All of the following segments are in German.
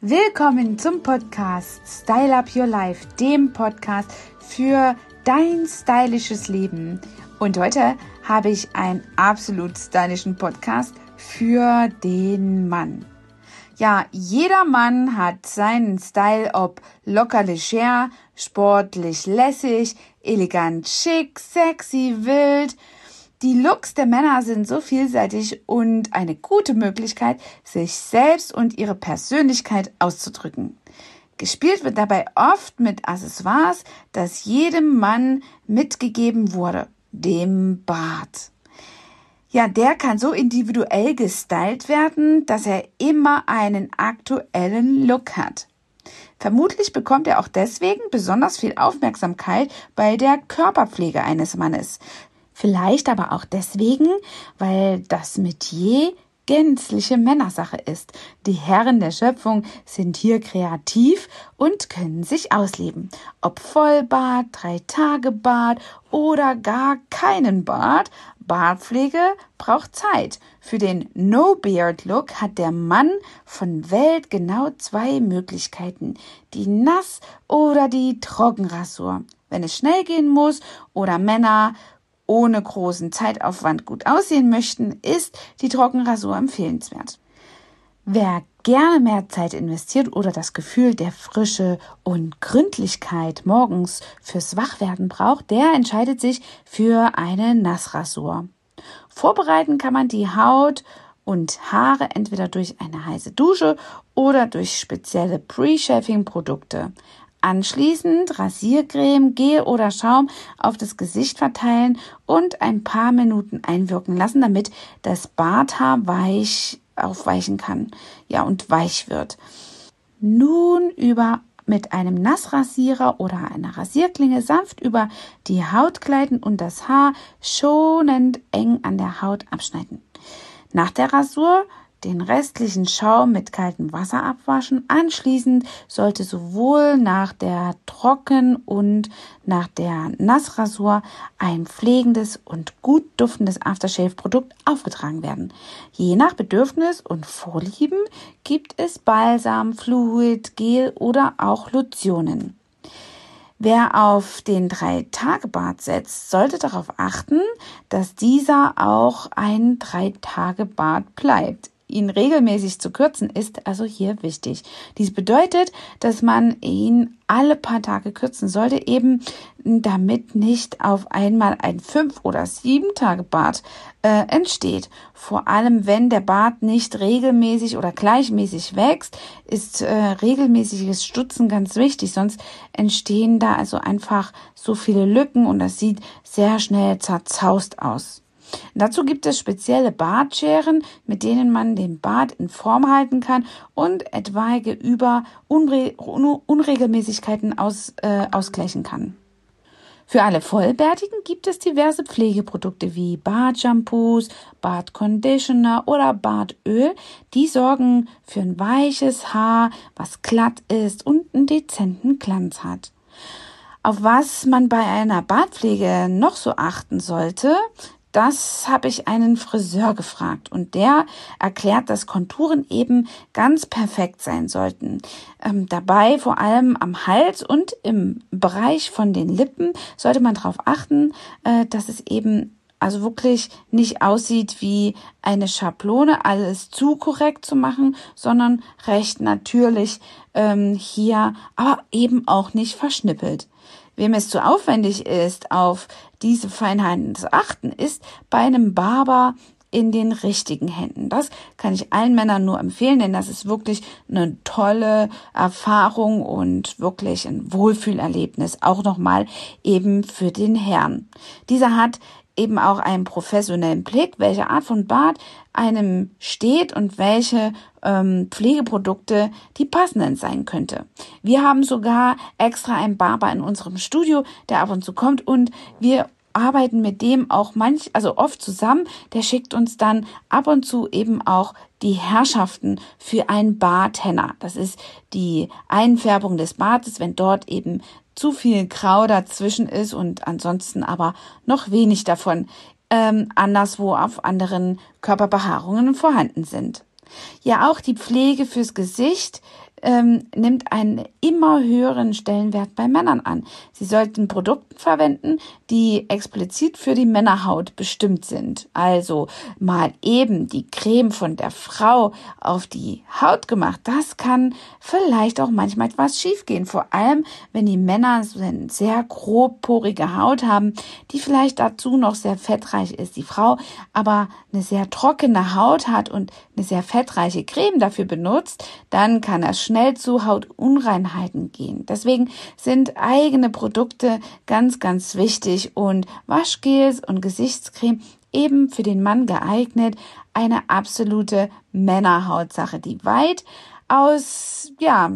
Willkommen zum Podcast Style Up Your Life, dem Podcast für dein stylisches Leben. Und heute habe ich einen absolut stylischen Podcast für den Mann. Ja, jeder Mann hat seinen Style, ob locker leger, sportlich lässig, elegant schick, sexy, wild. Die Looks der Männer sind so vielseitig und eine gute Möglichkeit, sich selbst und ihre Persönlichkeit auszudrücken. Gespielt wird dabei oft mit Accessoires, das jedem Mann mitgegeben wurde, dem Bart. Ja, der kann so individuell gestylt werden, dass er immer einen aktuellen Look hat. Vermutlich bekommt er auch deswegen besonders viel Aufmerksamkeit bei der Körperpflege eines Mannes. Vielleicht aber auch deswegen, weil das Metier gänzliche Männersache ist. Die Herren der Schöpfung sind hier kreativ und können sich ausleben. Ob Vollbart, drei Tage Bart oder gar keinen Bart, Bartpflege braucht Zeit. Für den No-Beard-Look hat der Mann von Welt genau zwei Möglichkeiten. Die Nass- oder die Trockenrasur. Wenn es schnell gehen muss oder Männer ohne großen Zeitaufwand gut aussehen möchten, ist die Trockenrasur empfehlenswert. Wer gerne mehr Zeit investiert oder das Gefühl der Frische und Gründlichkeit morgens fürs Wachwerden braucht, der entscheidet sich für eine Nassrasur. Vorbereiten kann man die Haut und Haare entweder durch eine heiße Dusche oder durch spezielle Pre-Shaving-Produkte. Anschließend Rasiercreme, Gel oder Schaum auf das Gesicht verteilen und ein paar Minuten einwirken lassen, damit das Barthaar weich aufweichen kann, ja, und weich wird. Nun über mit einem Nassrasierer oder einer Rasierklinge sanft über die Haut gleiten und das Haar schonend eng an der Haut abschneiden. Nach der Rasur den restlichen Schaum mit kaltem Wasser abwaschen. Anschließend sollte sowohl nach der Trocken- und nach der Nassrasur ein pflegendes und gut duftendes Aftershave-Produkt aufgetragen werden. Je nach Bedürfnis und Vorlieben gibt es Balsam, Fluid, Gel oder auch Lotionen. Wer auf den Drei-Tage-Bad setzt, sollte darauf achten, dass dieser auch ein Drei-Tage-Bad bleibt ihn regelmäßig zu kürzen, ist also hier wichtig. Dies bedeutet, dass man ihn alle paar Tage kürzen sollte, eben damit nicht auf einmal ein fünf oder sieben Tage Bart äh, entsteht. Vor allem, wenn der Bart nicht regelmäßig oder gleichmäßig wächst, ist äh, regelmäßiges Stutzen ganz wichtig, sonst entstehen da also einfach so viele Lücken und das sieht sehr schnell zerzaust aus. Dazu gibt es spezielle Bartscheren, mit denen man den Bart in Form halten kann und etwaige Über Unre Unregelmäßigkeiten aus, äh, ausgleichen kann. Für alle Vollbärtigen gibt es diverse Pflegeprodukte wie Bartshampoos, Bartconditioner oder Bartöl. Die sorgen für ein weiches Haar, was glatt ist und einen dezenten Glanz hat. Auf was man bei einer Bartpflege noch so achten sollte, das habe ich einen Friseur gefragt und der erklärt, dass Konturen eben ganz perfekt sein sollten. Ähm, dabei vor allem am Hals und im Bereich von den Lippen sollte man darauf achten, äh, dass es eben also wirklich nicht aussieht wie eine Schablone, alles zu korrekt zu machen, sondern recht natürlich ähm, hier, aber eben auch nicht verschnippelt. Wem es zu aufwendig ist, auf diese Feinheiten zu achten, ist bei einem Barber in den richtigen Händen. Das kann ich allen Männern nur empfehlen, denn das ist wirklich eine tolle Erfahrung und wirklich ein Wohlfühlerlebnis, auch nochmal eben für den Herrn. Dieser hat eben auch einen professionellen Blick, welche Art von Bart einem steht und welche ähm, Pflegeprodukte die passenden sein könnte. Wir haben sogar extra einen Barber in unserem Studio, der ab und zu kommt und wir arbeiten mit dem auch manch, also oft zusammen. Der schickt uns dann ab und zu eben auch die Herrschaften für ein Barthenner. Das ist die Einfärbung des Bartes, wenn dort eben zu viel Grau dazwischen ist und ansonsten aber noch wenig davon ähm, anderswo auf anderen Körperbehaarungen vorhanden sind. Ja, auch die Pflege fürs Gesicht ähm, nimmt einen immer höheren Stellenwert bei Männern an. Sie sollten Produkte verwenden, die explizit für die Männerhaut bestimmt sind. Also mal eben die Creme von der Frau auf die Haut gemacht. Das kann vielleicht auch manchmal etwas schiefgehen. Vor allem, wenn die Männer so eine sehr grobporige Haut haben, die vielleicht dazu noch sehr fettreich ist. Die Frau aber eine sehr trockene Haut hat und eine sehr fettreiche Creme dafür benutzt, dann kann es schnell zu Hautunreinheiten gehen. Deswegen sind eigene Produkte ganz, ganz wichtig und Waschgels und Gesichtscreme eben für den Mann geeignet. Eine absolute Männerhautsache, die weit aus, ja,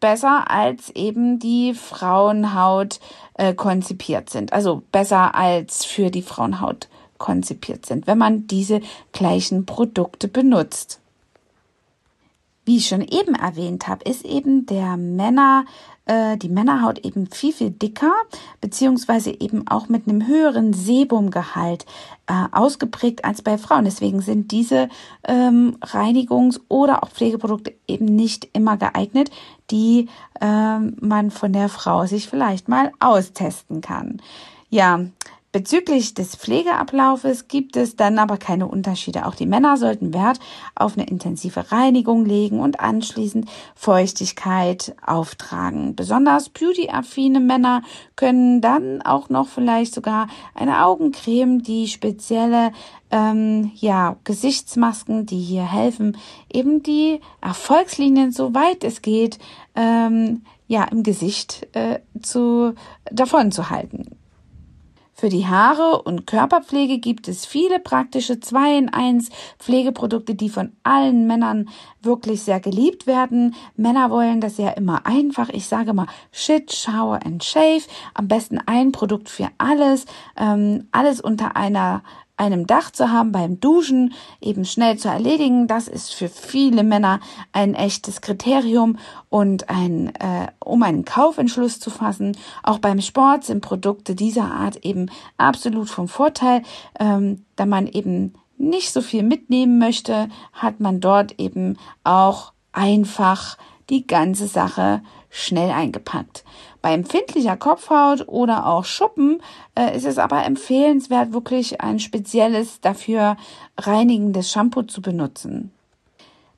besser als eben die Frauenhaut äh, konzipiert sind. Also besser als für die Frauenhaut konzipiert sind, wenn man diese gleichen Produkte benutzt. Wie ich schon eben erwähnt habe, ist eben der Männer, äh, die Männerhaut eben viel, viel dicker, beziehungsweise eben auch mit einem höheren Sebumgehalt äh, ausgeprägt als bei Frauen. Deswegen sind diese ähm, Reinigungs- oder auch Pflegeprodukte eben nicht immer geeignet, die äh, man von der Frau sich vielleicht mal austesten kann. Ja, Bezüglich des Pflegeablaufes gibt es dann aber keine Unterschiede. Auch die Männer sollten Wert auf eine intensive Reinigung legen und anschließend Feuchtigkeit auftragen. Besonders beauty-affine Männer können dann auch noch vielleicht sogar eine Augencreme, die spezielle ähm, ja, Gesichtsmasken, die hier helfen, eben die Erfolgslinien, soweit es geht, ähm, ja, im Gesicht äh, zu davon zu halten. Für die Haare und Körperpflege gibt es viele praktische 2 in 1 Pflegeprodukte, die von allen Männern wirklich sehr geliebt werden. Männer wollen das ja immer einfach. Ich sage mal Shit, Shower and Shave. Am besten ein Produkt für alles. Ähm, alles unter einer einem Dach zu haben beim Duschen, eben schnell zu erledigen. Das ist für viele Männer ein echtes Kriterium und ein, äh, um einen Kaufentschluss zu fassen. Auch beim Sport sind Produkte dieser Art eben absolut vom Vorteil, ähm, da man eben nicht so viel mitnehmen möchte, hat man dort eben auch einfach die ganze Sache schnell eingepackt. Bei empfindlicher Kopfhaut oder auch Schuppen äh, ist es aber empfehlenswert, wirklich ein spezielles dafür reinigendes Shampoo zu benutzen.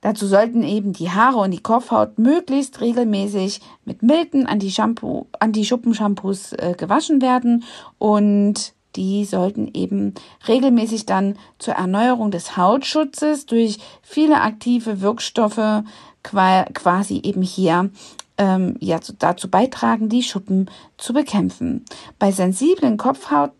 Dazu sollten eben die Haare und die Kopfhaut möglichst regelmäßig mit milden Anti-Shampoo, Anti-Schuppen-Shampoos äh, gewaschen werden und die sollten eben regelmäßig dann zur Erneuerung des Hautschutzes durch viele aktive Wirkstoffe quasi eben hier ähm, ja dazu beitragen, die Schuppen zu bekämpfen. Bei sensiblen Kopfhaut,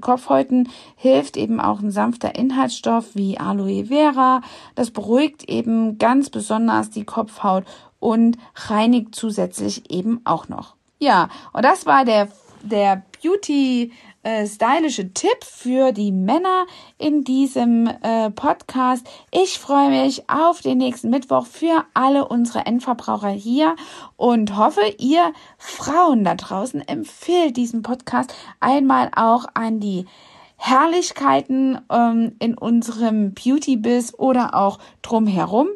Kopfhäuten hilft eben auch ein sanfter Inhaltsstoff wie Aloe Vera. Das beruhigt eben ganz besonders die Kopfhaut und reinigt zusätzlich eben auch noch. Ja, und das war der der Beauty äh, stylische Tipp für die Männer in diesem äh, Podcast. Ich freue mich auf den nächsten Mittwoch für alle unsere Endverbraucher hier und hoffe, ihr Frauen da draußen empfehlt diesen Podcast einmal auch an die Herrlichkeiten ähm, in unserem Beauty-Biz oder auch drumherum,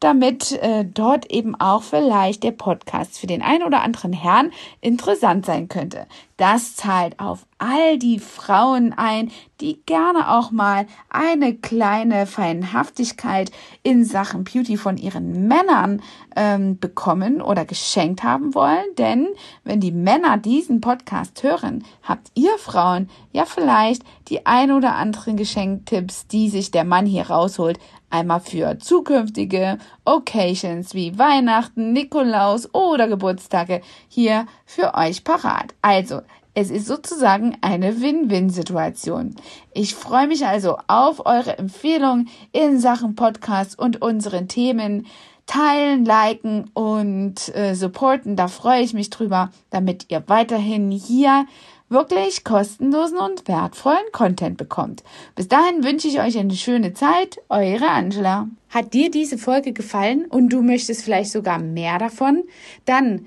damit äh, dort eben auch vielleicht der Podcast für den einen oder anderen Herrn interessant sein könnte. Das zahlt auf all die Frauen ein, die gerne auch mal eine kleine Feinhaftigkeit in Sachen Beauty von ihren Männern ähm, bekommen oder geschenkt haben wollen. Denn wenn die Männer diesen Podcast hören, habt ihr Frauen ja vielleicht die ein oder anderen Geschenktipps, die sich der Mann hier rausholt, einmal für zukünftige Occasions wie Weihnachten, Nikolaus oder Geburtstage hier für euch parat. Also, es ist sozusagen eine Win-Win-Situation. Ich freue mich also auf eure Empfehlungen in Sachen Podcast und unseren Themen. Teilen, liken und äh, supporten, da freue ich mich drüber, damit ihr weiterhin hier wirklich kostenlosen und wertvollen Content bekommt. Bis dahin wünsche ich euch eine schöne Zeit. Eure Angela. Hat dir diese Folge gefallen und du möchtest vielleicht sogar mehr davon? Dann